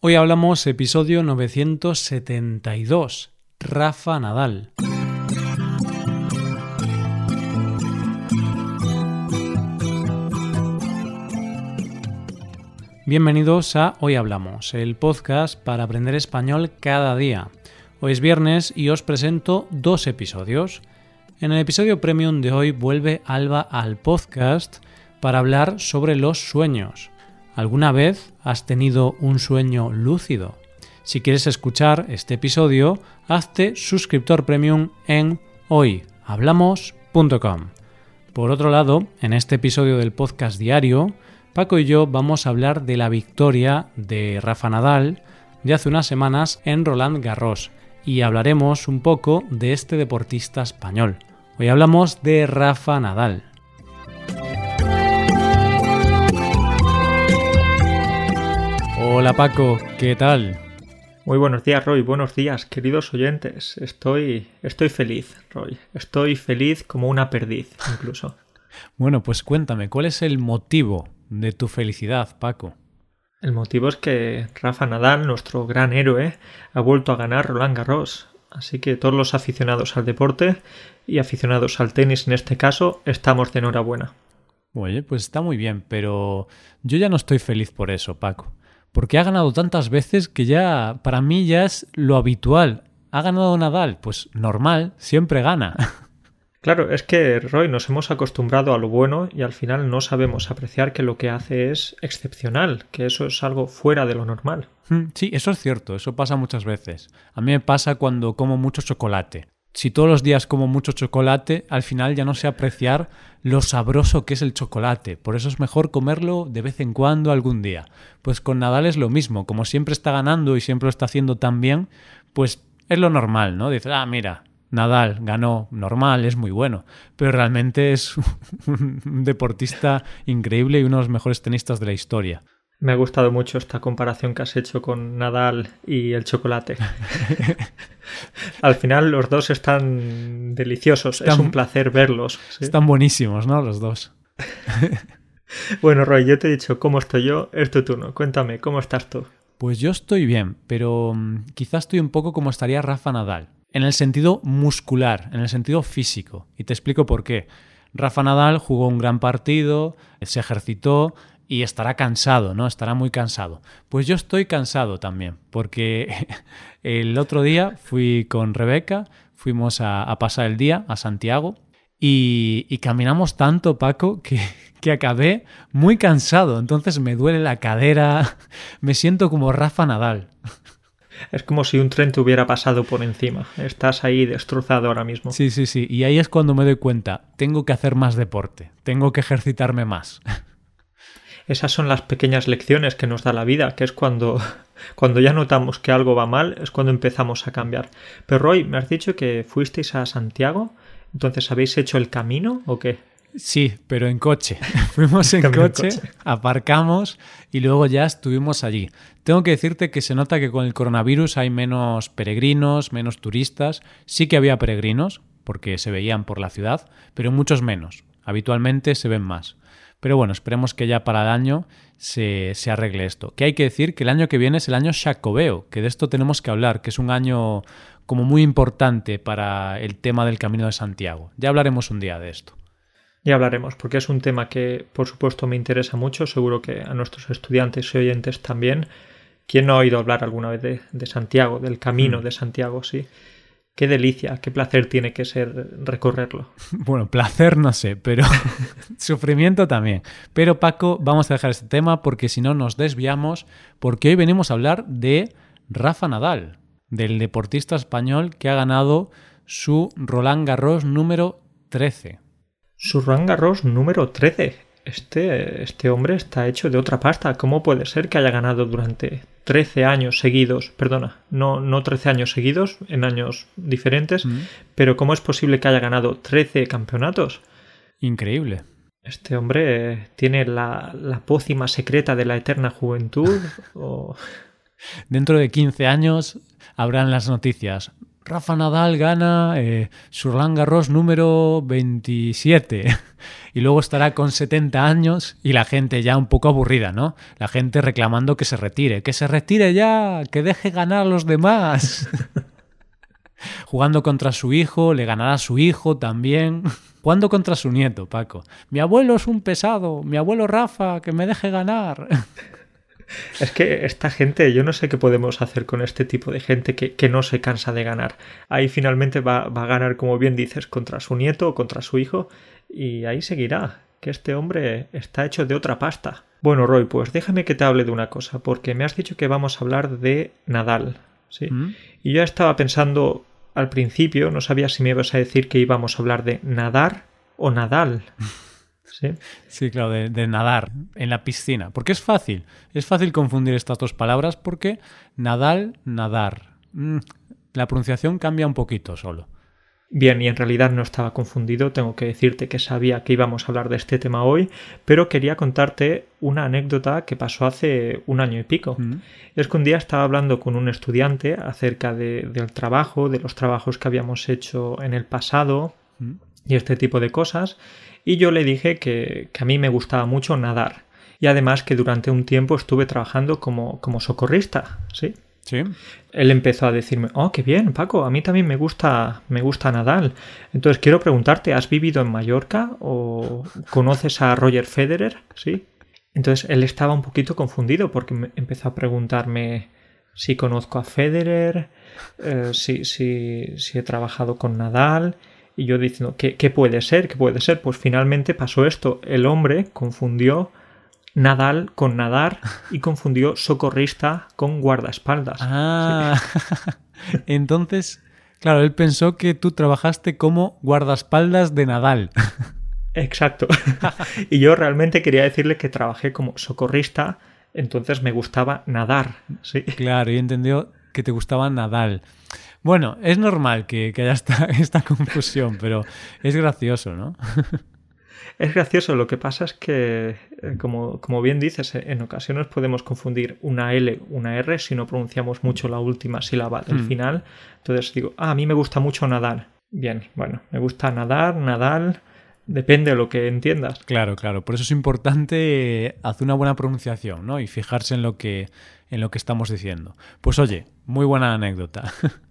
Hoy hablamos episodio 972, Rafa Nadal. Bienvenidos a Hoy Hablamos, el podcast para aprender español cada día. Hoy es viernes y os presento dos episodios. En el episodio premium de hoy vuelve Alba al podcast para hablar sobre los sueños. ¿Alguna vez has tenido un sueño lúcido? Si quieres escuchar este episodio, hazte suscriptor premium en hoyhablamos.com. Por otro lado, en este episodio del podcast diario, Paco y yo vamos a hablar de la victoria de Rafa Nadal de hace unas semanas en Roland Garros y hablaremos un poco de este deportista español. Hoy hablamos de Rafa Nadal. Hola Paco, ¿qué tal? Muy buenos días, Roy. Buenos días, queridos oyentes. Estoy, estoy feliz, Roy. Estoy feliz como una perdiz, incluso. bueno, pues cuéntame, ¿cuál es el motivo de tu felicidad, Paco? El motivo es que Rafa Nadal, nuestro gran héroe, ha vuelto a ganar Roland Garros. Así que todos los aficionados al deporte y aficionados al tenis en este caso, estamos de enhorabuena. Oye, pues está muy bien, pero yo ya no estoy feliz por eso, Paco porque ha ganado tantas veces que ya para mí ya es lo habitual. ¿Ha ganado Nadal? Pues normal, siempre gana. Claro, es que Roy nos hemos acostumbrado a lo bueno y al final no sabemos apreciar que lo que hace es excepcional, que eso es algo fuera de lo normal. Hmm, sí, eso es cierto, eso pasa muchas veces. A mí me pasa cuando como mucho chocolate si todos los días como mucho chocolate, al final ya no sé apreciar lo sabroso que es el chocolate. Por eso es mejor comerlo de vez en cuando algún día. Pues con Nadal es lo mismo. Como siempre está ganando y siempre lo está haciendo tan bien, pues es lo normal, ¿no? Dices, ah, mira, Nadal ganó normal, es muy bueno, pero realmente es un deportista increíble y uno de los mejores tenistas de la historia. Me ha gustado mucho esta comparación que has hecho con Nadal y el chocolate. Al final los dos están deliciosos, es un placer verlos. Están buenísimos, ¿no? Los dos. bueno, Roy, yo te he dicho cómo estoy yo, es tu turno. Cuéntame, ¿cómo estás tú? Pues yo estoy bien, pero mm, quizás estoy un poco como estaría Rafa Nadal, en el sentido muscular, en el sentido físico. Y te explico por qué. Rafa Nadal jugó un gran partido, se ejercitó y estará cansado, ¿no? Estará muy cansado. Pues yo estoy cansado también, porque el otro día fui con Rebeca, fuimos a, pasar el día a Santiago y, y caminamos tanto, Paco, que, que, acabé muy cansado. Entonces me duele la cadera, me siento como Rafa Nadal. Es como si un tren te hubiera pasado por encima. Estás ahí destrozado ahora mismo. Sí, sí, sí. Y ahí es cuando me doy cuenta, tengo que hacer más deporte, tengo que ejercitarme más esas son las pequeñas lecciones que nos da la vida, que es cuando, cuando ya notamos que algo va mal, es cuando empezamos a cambiar. Pero Roy, me has dicho que fuisteis a Santiago, entonces ¿habéis hecho el camino o qué? Sí, pero en coche. Fuimos en coche, aparcamos y luego ya estuvimos allí. Tengo que decirte que se nota que con el coronavirus hay menos peregrinos, menos turistas. Sí que había peregrinos, porque se veían por la ciudad, pero muchos menos. Habitualmente se ven más. Pero bueno, esperemos que ya para el año se, arregle esto. Que hay que decir que el año que viene es el año Jacobeo, que de esto tenemos que hablar, que es un año como muy importante para el tema del Camino de Santiago. Ya hablaremos un día de esto. Ya hablaremos, porque es un tema que por supuesto me interesa mucho, seguro que a nuestros estudiantes y oyentes también. ¿Quién no ha oído hablar alguna vez de, Santiago, del camino mm. de Santiago? Sí. Qué delicia, qué placer tiene que ser recorrerlo. Bueno, placer no sé, pero sufrimiento también. Pero Paco, vamos a dejar este tema porque si no nos desviamos, porque hoy venimos a hablar de Rafa Nadal, del deportista español que ha ganado su Roland Garros número 13. Su Roland Garros número 13 este, este hombre está hecho de otra pasta. ¿Cómo puede ser que haya ganado durante 13 años seguidos? Perdona, no, no 13 años seguidos, en años diferentes, pero ¿cómo es posible que haya ganado 13 campeonatos? Increíble. Este hombre tiene la, la pócima secreta de la eterna juventud. Dentro de 15 años habrán las noticias. Rafa Nadal gana eh, Surlan Garros número 27 y luego estará con 70 años y la gente ya un poco aburrida, ¿no? La gente reclamando que se retire, que se retire ya, que deje ganar a los demás. Jugando contra su hijo, le ganará su hijo también. Jugando contra su nieto, Paco. Mi abuelo es un pesado, mi abuelo Rafa, que me deje ganar. Es que esta gente, yo no sé qué podemos hacer con este tipo de gente que, no se cansa de ganar. Ahí finalmente va, a ganar, como bien dices, contra su nieto o contra su hijo y ahí seguirá, que este hombre está hecho de otra pasta. Bueno, Roy, pues déjame que te hable de una cosa, porque me has dicho que vamos a hablar de Nadal, ¿sí? Mm. Y yo estaba pensando al principio, no sabía si me ibas a decir que íbamos a hablar de nadar o Nadal. Sí, claro, de, nadar en la piscina. Porque es fácil. Es fácil confundir estas dos palabras porque Nadal, nadar. Mm, la pronunciación cambia un poquito solo. Bien, y en realidad no estaba confundido, tengo que decirte que sabía que íbamos a hablar de este tema hoy, pero quería contarte una anécdota que pasó hace un año y pico. Mm. Es que un día estaba hablando con un estudiante acerca del trabajo, de los trabajos que habíamos hecho en el pasado mm. y este tipo de cosas, y yo le dije que, a mí me gustaba mucho nadar y además que durante un tiempo estuve trabajando como, como socorrista, ¿sí? Sí. Él empezó a decirme, oh, qué bien, Paco, a mí también me gusta, me gusta nadar. Entonces quiero preguntarte, ¿has vivido en Mallorca o conoces a Roger Federer? Sí. Entonces él estaba un poquito confundido porque empezó a preguntarme si conozco a Federer, eh, si, si, si he trabajado con Nadal y yo diciendo, ¿qué, ¿qué, puede ser? ¿Qué puede ser? Pues finalmente pasó esto. El hombre confundió Nadal con nadar y confundió socorrista con guardaespaldas. Ah, entonces, claro, él pensó que tú trabajaste como guardaespaldas de Nadal. Exacto. y yo realmente quería decirle que trabajé como socorrista, entonces me gustaba nadar. ¿sí? Claro, y entendió que te gustaba Nadal. Bueno, es normal que, haya esta, esta confusión, pero es gracioso, ¿no? Es gracioso, lo que pasa es que, eh, como, como, bien dices, eh, en ocasiones podemos confundir una L, una R si no pronunciamos mucho la última sílaba del mm. final. Entonces digo, ah, a mí me gusta mucho nadar. Bien, bueno, me gusta nadar, nadar, depende de lo que entiendas. Claro, claro, por eso es importante hacer una buena pronunciación, ¿no? Y fijarse en lo que, en lo que estamos diciendo. Pues oye, muy buena anécdota.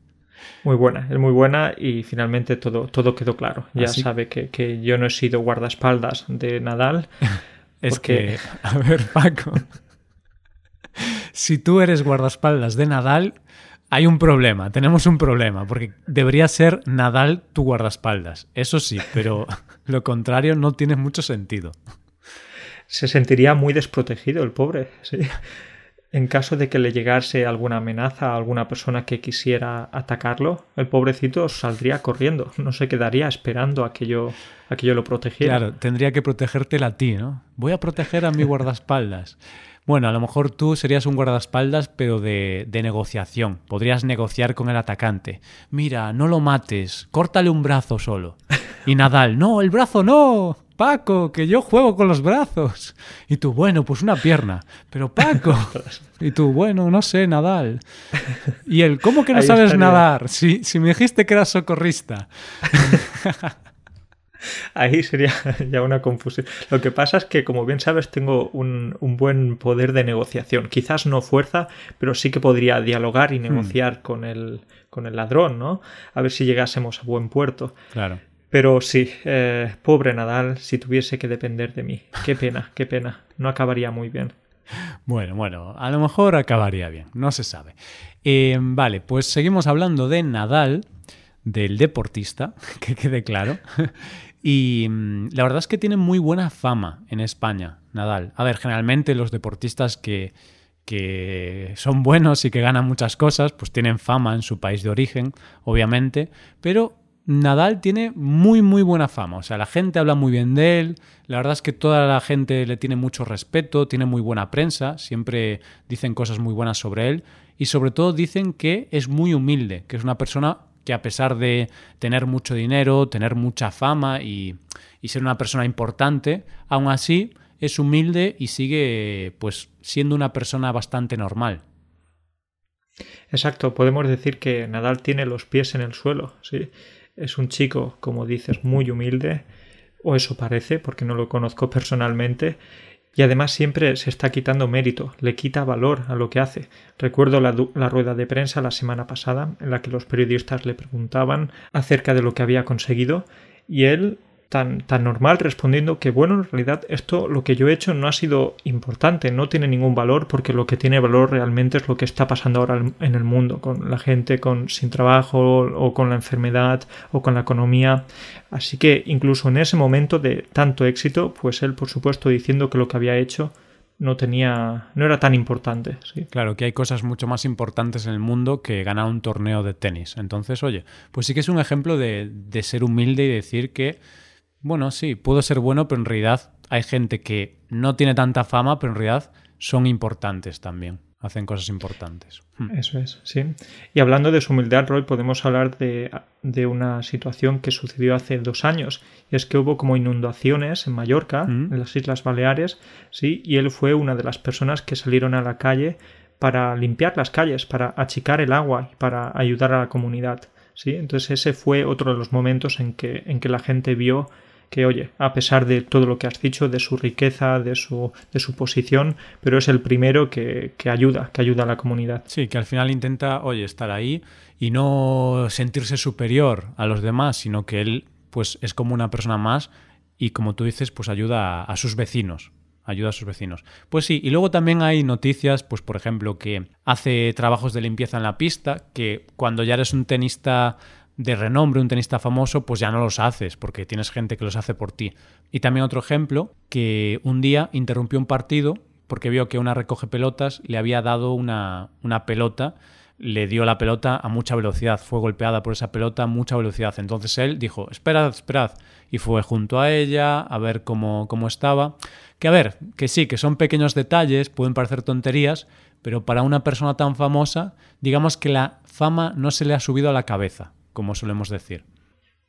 Muy buena, es muy buena y finalmente todo, todo quedó claro. Ya sabe que, yo no he sido guardaespaldas de Nadal. es que, a ver, Paco, si tú eres guardaespaldas de Nadal, hay un problema, tenemos un problema, porque debería ser Nadal tu guardaespaldas. Eso sí, pero lo contrario no tiene mucho sentido. Se sentiría muy desprotegido el pobre, sí en caso de que le llegase alguna amenaza a alguna persona que quisiera atacarlo, el pobrecito saldría corriendo, no se quedaría esperando a que yo, a que yo lo protegiera. Claro, tendría que protegerte a ti, ¿no? Voy a proteger a mi guardaespaldas. Bueno, a lo mejor tú serías un guardaespaldas, pero de, de, negociación. Podrías negociar con el atacante. Mira, no lo mates, córtale un brazo solo. Y Nadal, no, el brazo no. Paco, que yo juego con los brazos. Y tú, bueno, pues una pierna. Pero Paco. Y tú, bueno, no sé, Nadal. Y él, ¿cómo que no sabes nadar? Si, si me dijiste que eras socorrista. Ahí sería ya una confusión. Lo que pasa es que, como bien sabes, tengo un, buen poder de negociación. Quizás no fuerza, pero sí que podría dialogar y hmm. negociar con, el, con el ladrón, ¿no? A ver si llegásemos a buen puerto. Claro. Pero sí, eh, pobre Nadal, si tuviese que depender de mí. Qué pena, qué pena. No acabaría muy bien. Bueno, bueno, a lo mejor acabaría bien, no se sabe. Eh, vale, pues seguimos hablando de Nadal, del deportista, que quede claro. Y mm, la verdad es que tiene muy buena fama en España, Nadal. A ver, generalmente los deportistas que, que son buenos y que ganan muchas cosas, pues tienen fama en su país de origen, obviamente, pero Nadal tiene muy, muy buena fama. O sea, la gente habla muy bien de él. La verdad es que toda la gente le tiene mucho respeto, tiene muy buena prensa, siempre dicen cosas muy buenas sobre él. Y sobre todo dicen que es muy humilde, que es una persona que a pesar de tener mucho dinero, tener mucha fama y, y ser una persona importante, aún así es humilde y sigue pues siendo una persona bastante normal. Exacto, podemos decir que Nadal tiene los pies en el suelo, ¿sí? Es un chico, como dices, muy humilde, o eso parece, porque no lo conozco personalmente, y además siempre se está quitando mérito, le quita valor a lo que hace. Recuerdo la, rueda de prensa la semana pasada en la que los periodistas le preguntaban acerca de lo que había conseguido y él tan, tan normal respondiendo que bueno, en realidad esto lo que yo he hecho no ha sido importante, no tiene ningún valor porque lo que tiene valor realmente es lo que está pasando ahora en el mundo, con la gente con, sin trabajo o con la enfermedad o con la economía. Así que incluso en ese momento de tanto éxito, pues él por supuesto diciendo que lo que había hecho no tenía no era tan importante claro que hay cosas mucho más importantes en el mundo que ganar un torneo de tenis entonces oye pues sí que es un ejemplo de, de ser humilde y decir que bueno, sí, puedo ser bueno, pero en realidad hay gente que no tiene tanta fama, pero en realidad son importantes también. Hacen cosas importantes. Hmm. Eso es, sí. Y hablando de su humildad, Roy, podemos hablar de, de, una situación que sucedió hace dos años. Y es que hubo como inundaciones en Mallorca, hmm. en las Islas Baleares, sí, y él fue una de las personas que salieron a la calle para limpiar las calles, para achicar el agua y para ayudar a la comunidad. ¿sí? Entonces ese fue otro de los momentos en que, en que la gente vio que, oye, a pesar de todo lo que has dicho, de su riqueza, de su, de su posición, pero es el primero que, que, ayuda, que ayuda a la comunidad. Sí, que al final intenta, oye, estar ahí y no sentirse superior a los demás, sino que él, pues, es como una persona más y, como tú dices, pues ayuda a, sus vecinos ayuda a sus vecinos. Pues sí, y luego también hay noticias, pues por ejemplo, que hace trabajos de limpieza en la pista, que cuando ya eres un tenista de renombre, un tenista famoso, pues ya no los haces, porque tienes gente que los hace por ti. Y también otro ejemplo, que un día interrumpió un partido porque vio que una recoge pelotas le había dado una, una pelota, le dio la pelota a mucha velocidad, fue golpeada por esa pelota a mucha velocidad. Entonces él dijo, esperad, esperad, y fue junto a ella a ver cómo, cómo estaba. Que a ver, que sí, que son pequeños detalles, pueden parecer tonterías, pero para una persona tan famosa, digamos que la fama no se le ha subido a la cabeza como solemos decir.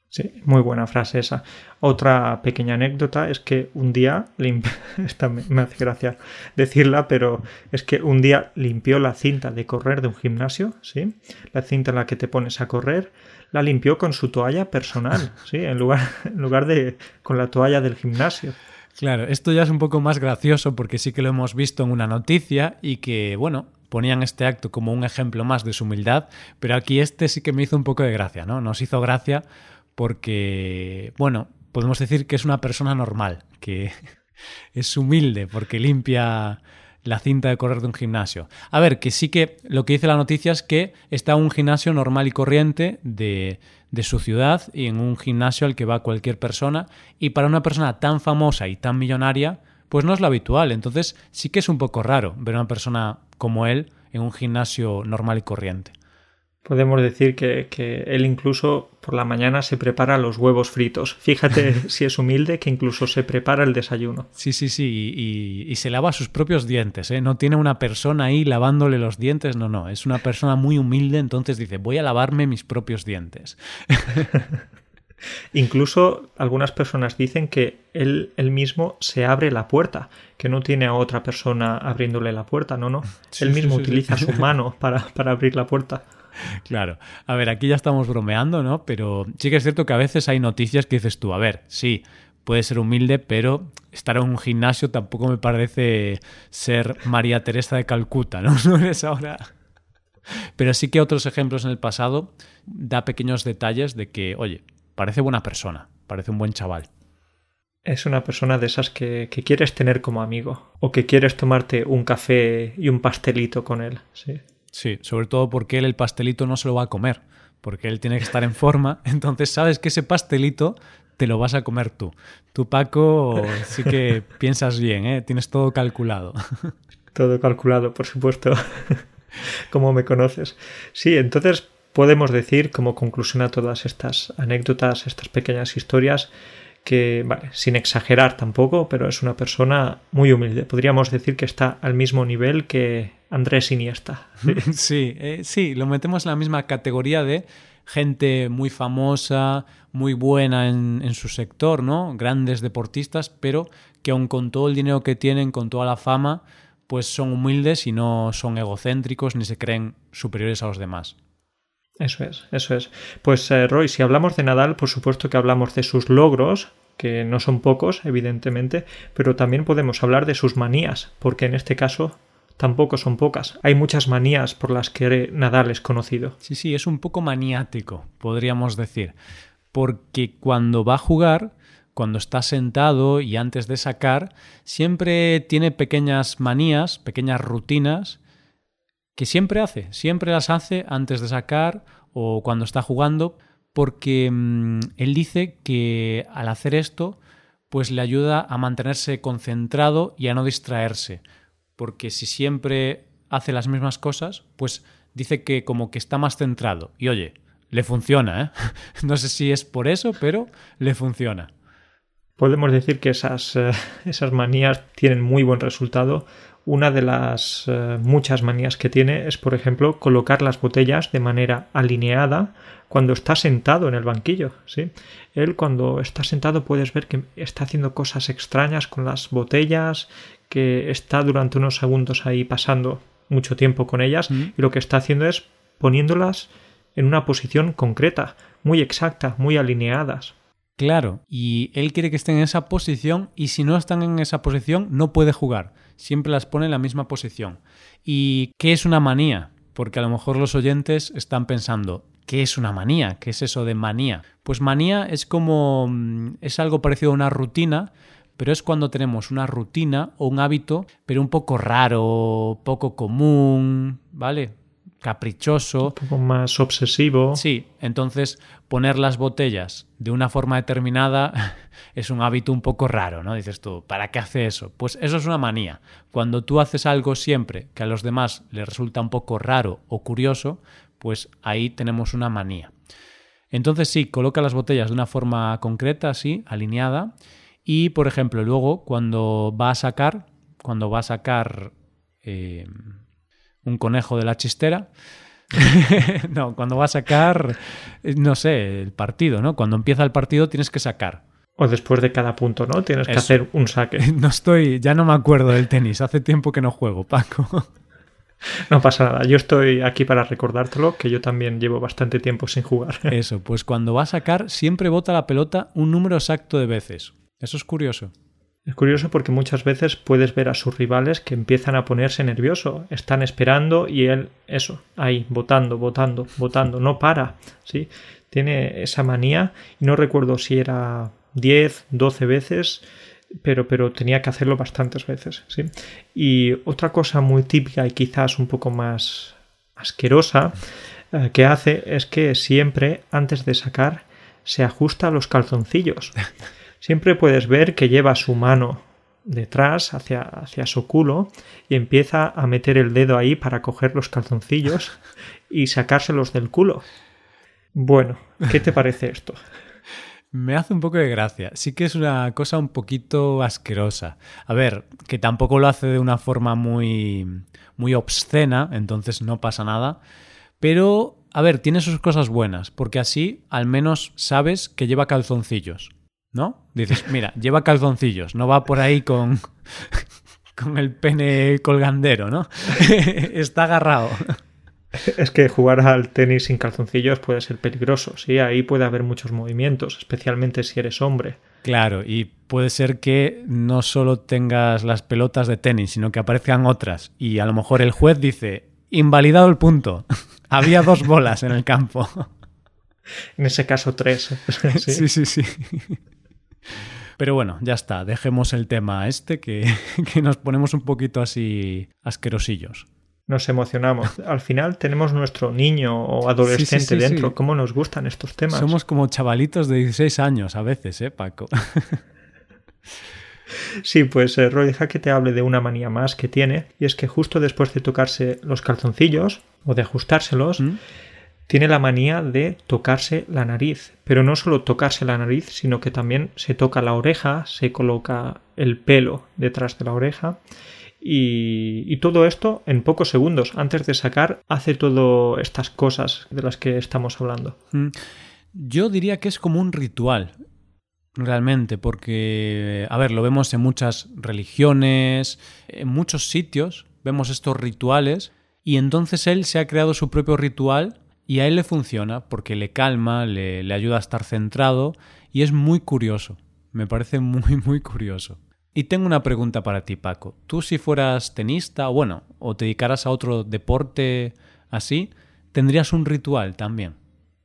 Sí, muy buena frase esa. Otra pequeña anécdota es que un día, esta me hace gracia decirla, pero es que un día limpió la cinta de correr de un gimnasio, ¿sí? La cinta en la que te pones a correr, la limpió con su toalla personal, ¿sí? En lugar, en lugar de con la toalla del gimnasio. Claro, esto ya es un poco más gracioso porque sí que lo hemos visto en una noticia y que, bueno, ponían este acto como un ejemplo más de su humildad, pero aquí este sí que me hizo un poco de gracia, ¿no? Nos hizo gracia porque, bueno, podemos decir que es una persona normal, que es humilde porque limpia la cinta de correr de un gimnasio. A ver, que sí que lo que dice la noticia es que está un gimnasio normal y corriente de, de su ciudad y en un gimnasio al que va cualquier persona y para una persona tan famosa y tan millonaria, pues no es lo habitual. Entonces sí que es un poco raro ver a una persona como él en un gimnasio normal y corriente. Podemos decir que, que, él incluso por la mañana se prepara los huevos fritos. Fíjate si es humilde que incluso se prepara el desayuno. Sí, sí, sí, y, y, se lava sus propios dientes. ¿eh? No tiene una persona ahí lavándole los dientes, no, no. Es una persona muy humilde, entonces dice, voy a lavarme mis propios dientes. Incluso algunas personas dicen que él, él, mismo se abre la puerta, que no tiene a otra persona abriéndole la puerta, no, no. Sí, él mismo sí, sí, utiliza su mano para, para abrir la puerta. Claro. A ver, aquí ya estamos bromeando, ¿no? Pero sí que es cierto que a veces hay noticias que dices tú, a ver, sí, puede ser humilde, pero estar en un gimnasio tampoco me parece ser María Teresa de Calcuta, ¿no? No eres ahora. Pero sí que otros ejemplos en el pasado da pequeños detalles de que, oye, parece buena persona, parece un buen chaval. Es una persona de esas que, que, quieres tener como amigo o que quieres tomarte un café y un pastelito con él. Sí. sí, sobre todo porque él el pastelito no se lo va a comer, porque él tiene que estar en forma, entonces sabes que ese pastelito te lo vas a comer tú. Tú, Paco, sí que piensas bien, ¿eh? tienes todo calculado. Todo calculado, por supuesto, como me conoces. Sí, entonces podemos decir como conclusión a todas estas anécdotas, estas pequeñas historias, que, vale, sin exagerar tampoco, pero es una persona muy humilde. Podríamos decir que está al mismo nivel que Andrés Iniesta. Sí, sí, eh, sí lo metemos en la misma categoría de gente muy famosa, muy buena en, en, su sector, ¿no? Grandes deportistas, pero que aun con todo el dinero que tienen, con toda la fama, pues son humildes y no son egocéntricos ni se creen superiores a los demás. Eso es, eso es. Pues eh, Roy, si hablamos de Nadal, por supuesto que hablamos de sus logros, que no son pocos, evidentemente, pero también podemos hablar de sus manías, porque en este caso tampoco son pocas. Hay muchas manías por las que Nadal es conocido. Sí, sí, es un poco maniático, podríamos decir, porque cuando va a jugar, cuando está sentado y antes de sacar, siempre tiene pequeñas manías, pequeñas rutinas que siempre hace, siempre las hace antes de sacar o cuando está jugando, porque mm, él dice que al hacer esto, pues le ayuda a mantenerse concentrado y a no distraerse, porque si siempre hace las mismas cosas, pues dice que como que está más centrado. Y oye, le funciona, ¿eh? No sé si es por eso, pero le funciona. Podemos decir que esas, eh, esas manías tienen muy buen resultado una de las eh, muchas manías que tiene es, por ejemplo, colocar las botellas de manera alineada cuando está sentado en el banquillo. ¿sí? Él cuando está sentado puedes ver que está haciendo cosas extrañas con las botellas, que está durante unos segundos ahí pasando mucho tiempo con ellas y lo que está haciendo es poniéndolas en una posición concreta, muy exacta, muy alineadas. Claro, y él quiere que estén en esa posición y si no están en esa posición no puede jugar siempre las pone en la misma posición. ¿Y qué es una manía? Porque a lo mejor los oyentes están pensando, ¿qué es una manía? ¿Qué es eso de manía? Pues manía es como mm, es algo parecido a una rutina, pero es cuando tenemos una rutina o un hábito, pero un poco raro, poco común, ¿vale? Caprichoso. Un poco más obsesivo. Sí, entonces poner las botellas de una forma determinada es un hábito un poco raro, ¿no? Dices tú, ¿para qué hace eso? Pues eso es una manía. Cuando tú haces algo siempre que a los demás les resulta un poco raro o curioso, pues ahí tenemos una manía. Entonces sí, coloca las botellas de una forma concreta, así, alineada. Y, por ejemplo, luego cuando va a sacar, cuando va a sacar eh, un conejo de la chistera. no, cuando va a sacar, no sé, el partido, ¿no? Cuando empieza el partido tienes que sacar. O después de cada punto, ¿no? Tienes que hacer un saque. No estoy, ya no me acuerdo del tenis. Hace tiempo que no juego, Paco. No pasa nada, yo estoy aquí para recordártelo, que yo también llevo bastante tiempo sin jugar. Eso, pues cuando va a sacar siempre bota la pelota un número exacto de veces. Eso es curioso. Es curioso porque muchas veces puedes ver a sus rivales que empiezan a ponerse nervioso, están esperando y él, eso, ahí, votando, votando, votando, no para, ¿sí? Tiene esa manía y no recuerdo si era 10, 12 veces, pero, pero tenía que hacerlo bastantes veces, ¿sí? Y otra cosa muy típica y quizás un poco más asquerosa eh, que hace es que siempre antes de sacar se ajusta los calzoncillos. siempre puedes ver que lleva su mano detrás hacia, hacia su culo y empieza a meter el dedo ahí para coger los calzoncillos y sacárselos del culo. Bueno, ¿qué te parece esto? Me hace un poco de gracia. Sí que es una cosa un poquito asquerosa. A ver, que tampoco lo hace de una forma muy, muy obscena, entonces no pasa nada. Pero, a ver, tiene sus cosas buenas, porque así al menos sabes que lleva calzoncillos. ¿No? Dices, mira, lleva calzoncillos, no va por ahí con, con el pene colgandero, ¿no? Está agarrado. Es que jugar al tenis sin calzoncillos puede ser peligroso, sí, ahí puede haber muchos movimientos, especialmente si eres hombre. Claro, y puede ser que no solo tengas las pelotas de tenis, sino que aparezcan otras. Y a lo mejor el juez dice, invalidado el punto. Había dos bolas en el campo. En ese caso, tres. sí, sí. sí. Pero bueno, ya está, dejemos el tema este que, nos ponemos un poquito así asquerosillos nos emocionamos. Al final tenemos nuestro niño o adolescente dentro. ¿Cómo nos gustan estos temas? Somos como chavalitos de 16 años a veces, ¿eh, Paco? sí, pues eh, Roy, deja que te hable de una manía más que tiene, y es que justo después de tocarse los calzoncillos o de ajustárselos, ¿Mm? Tiene la manía de tocarse la nariz, pero no solo tocarse la nariz, sino que también se toca la oreja, se coloca el pelo detrás de la oreja y, todo esto en pocos segundos. Antes de sacar, hace todas estas cosas de las que estamos hablando. Mm. Yo diría que es como un ritual. realmente, porque, a ver, lo vemos en muchas religiones, en muchos sitios, vemos estos rituales, y entonces él se ha creado su propio ritual y a él le funciona porque le calma, le, ayuda a estar centrado, y es muy curioso, me parece muy, muy curioso. Y tengo una pregunta para ti, Paco. Tú si fueras tenista, bueno, o te dedicaras a otro deporte así, ¿tendrías un ritual también?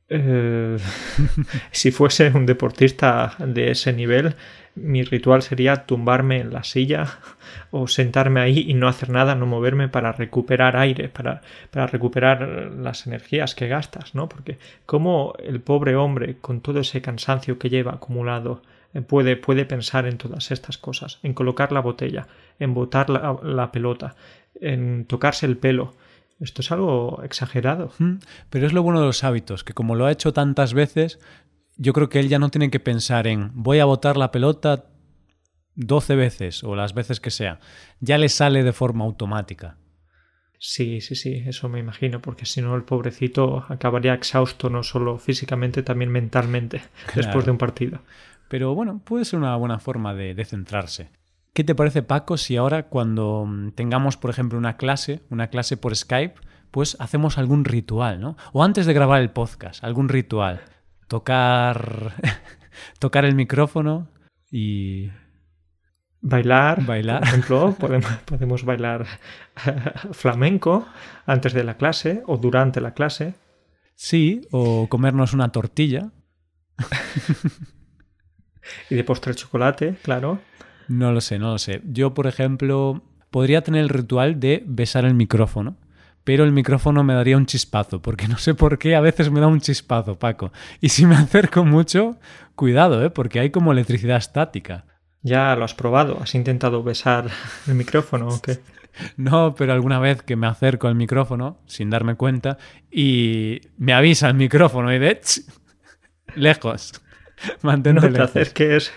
Eh, si fuese un deportista de ese nivel, mi ritual sería tumbarme en la silla o sentarme ahí y no hacer nada, no moverme para recuperar aire, para, para recuperar las energías que gastas, ¿no? Porque como el pobre hombre, con todo ese cansancio que lleva acumulado, eh, puede, puede pensar en todas estas cosas, en colocar la botella, en botar la pelota, en tocarse el pelo, esto es algo exagerado. Pero es lo bueno de los hábitos, que como lo ha hecho tantas veces, yo creo que él ya no tiene que pensar en voy a botar la pelota 12 veces o las veces que sea. Ya le sale de forma automática. Sí, sí, sí, eso me imagino, porque si no el pobrecito acabaría exhausto no solo físicamente, también mentalmente después de un partido. Pero bueno, puede ser una buena forma de, de centrarse. ¿Qué te parece, Paco, si ahora cuando mm, tengamos, por ejemplo, una clase, una clase por Skype, pues hacemos algún ritual, ¿no? O antes de grabar el podcast, algún ritual. Tocar, tocar el micrófono y... Bailar, bailar. por ejemplo, podemos, podemos bailar flamenco antes de la clase o durante la clase. Sí, o comernos una tortilla. y de postre chocolate, claro. No lo sé, no lo sé. Yo, por ejemplo, podría tener el ritual de besar el micrófono, pero el micrófono me daría un chispazo, porque no sé por qué a veces me da un chispazo, Paco. Y si me acerco mucho, cuidado, ¿eh? porque hay como electricidad estática. ¿Ya lo has probado? ¿Has intentado besar el micrófono o qué? No, pero alguna vez que me acerco al micrófono, sin darme cuenta, y me avisa el micrófono y de... lejos. Mantente no te acerques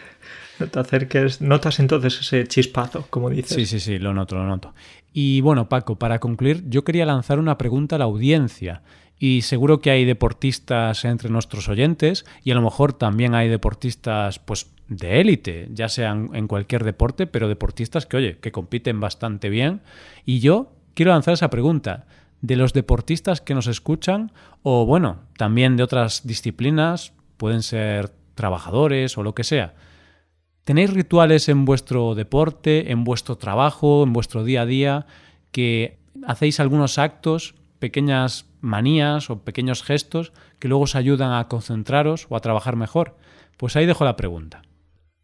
te acerques, notas entonces ese chispazo, como dices. Sí, sí, sí, lo noto, lo noto. Y bueno, Paco, para concluir, yo quería lanzar una pregunta a la audiencia. Y seguro que hay deportistas entre nuestros oyentes y a lo mejor también hay deportistas pues de élite, ya sean en cualquier deporte, pero deportistas que, oye, que compiten bastante bien. Y yo quiero lanzar esa pregunta de los deportistas que nos escuchan o bueno, también de otras disciplinas, pueden ser trabajadores o lo que sea. ¿Tenéis rituales en vuestro deporte, en vuestro trabajo, en vuestro día a día, que hacéis algunos actos, pequeñas manías o pequeños gestos que luego os ayudan a concentraros o a trabajar mejor? Pues ahí dejo la pregunta.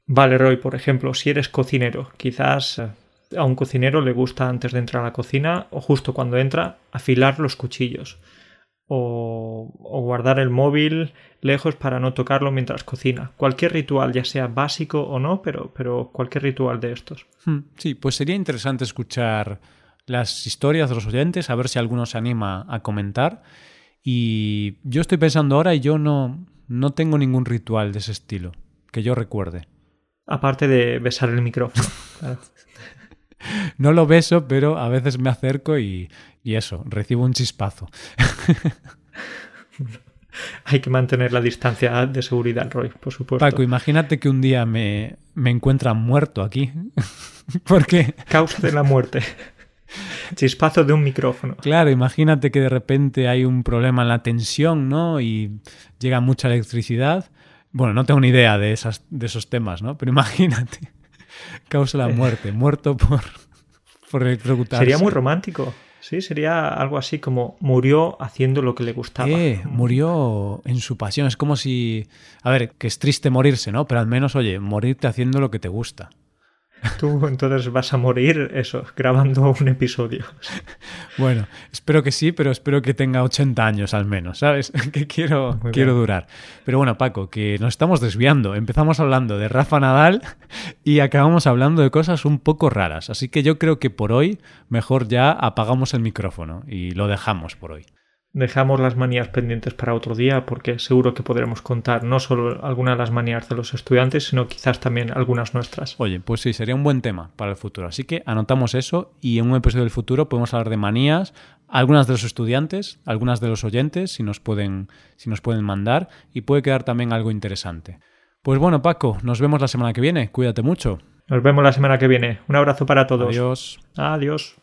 Vale, Roy, por ejemplo, si eres cocinero, quizás eh, a un cocinero le gusta antes de entrar a la cocina o justo cuando entra afilar los cuchillos o, guardar el móvil lejos para no tocarlo mientras cocina. Cualquier ritual, ya sea básico o no, pero, pero cualquier ritual de estos. Hmm, sí, pues sería interesante escuchar las historias de los oyentes, a ver si alguno se anima a comentar. Y yo estoy pensando ahora y yo no, no tengo ningún ritual de ese estilo, que yo recuerde. Aparte de besar el micrófono. no lo beso, pero a veces me acerco y, y eso, recibo un chispazo. Hay que mantener la distancia de seguridad, Roy, por supuesto. Paco, imagínate que un día me, me encuentran muerto aquí. Porque. Causa de la muerte. Chispazo de un micrófono. Claro, imagínate que de repente hay un problema en la tensión, ¿no? Y llega mucha electricidad. Bueno, no tengo ni idea de, esas, de esos temas, ¿no? Pero imagínate. Causa la muerte. Muerto por, por electrocutarse. Sería muy romántico. Sí, sería algo así como murió haciendo lo que le gustaba. Eh, murió en su pasión. Es como si. A ver, que es triste morirse, ¿no? Pero al menos, oye, morirte haciendo lo que te gusta. Tú entonces vas a morir eso, grabando un episodio. Bueno, espero que sí, pero espero que tenga 80 años al menos, ¿sabes? Que quiero, quiero durar. Pero bueno, Paco, que nos estamos desviando. Empezamos hablando de Rafa Nadal y acabamos hablando de cosas un poco raras. Así que yo creo que por hoy mejor ya apagamos el micrófono y lo dejamos por hoy. Dejamos las manías pendientes para otro día porque seguro que podremos contar no solo algunas de las manías de los estudiantes, sino quizás también algunas nuestras. Oye, pues sí, sería un buen tema para el futuro. Así que anotamos eso y en un episodio del futuro podemos hablar de manías, algunas de los estudiantes, algunas de los oyentes, si nos pueden, si nos pueden mandar, y puede quedar también algo interesante. Pues bueno, Paco, nos vemos la semana que viene. Cuídate mucho. Nos vemos la semana que viene. Un abrazo para todos. Adiós. Adiós.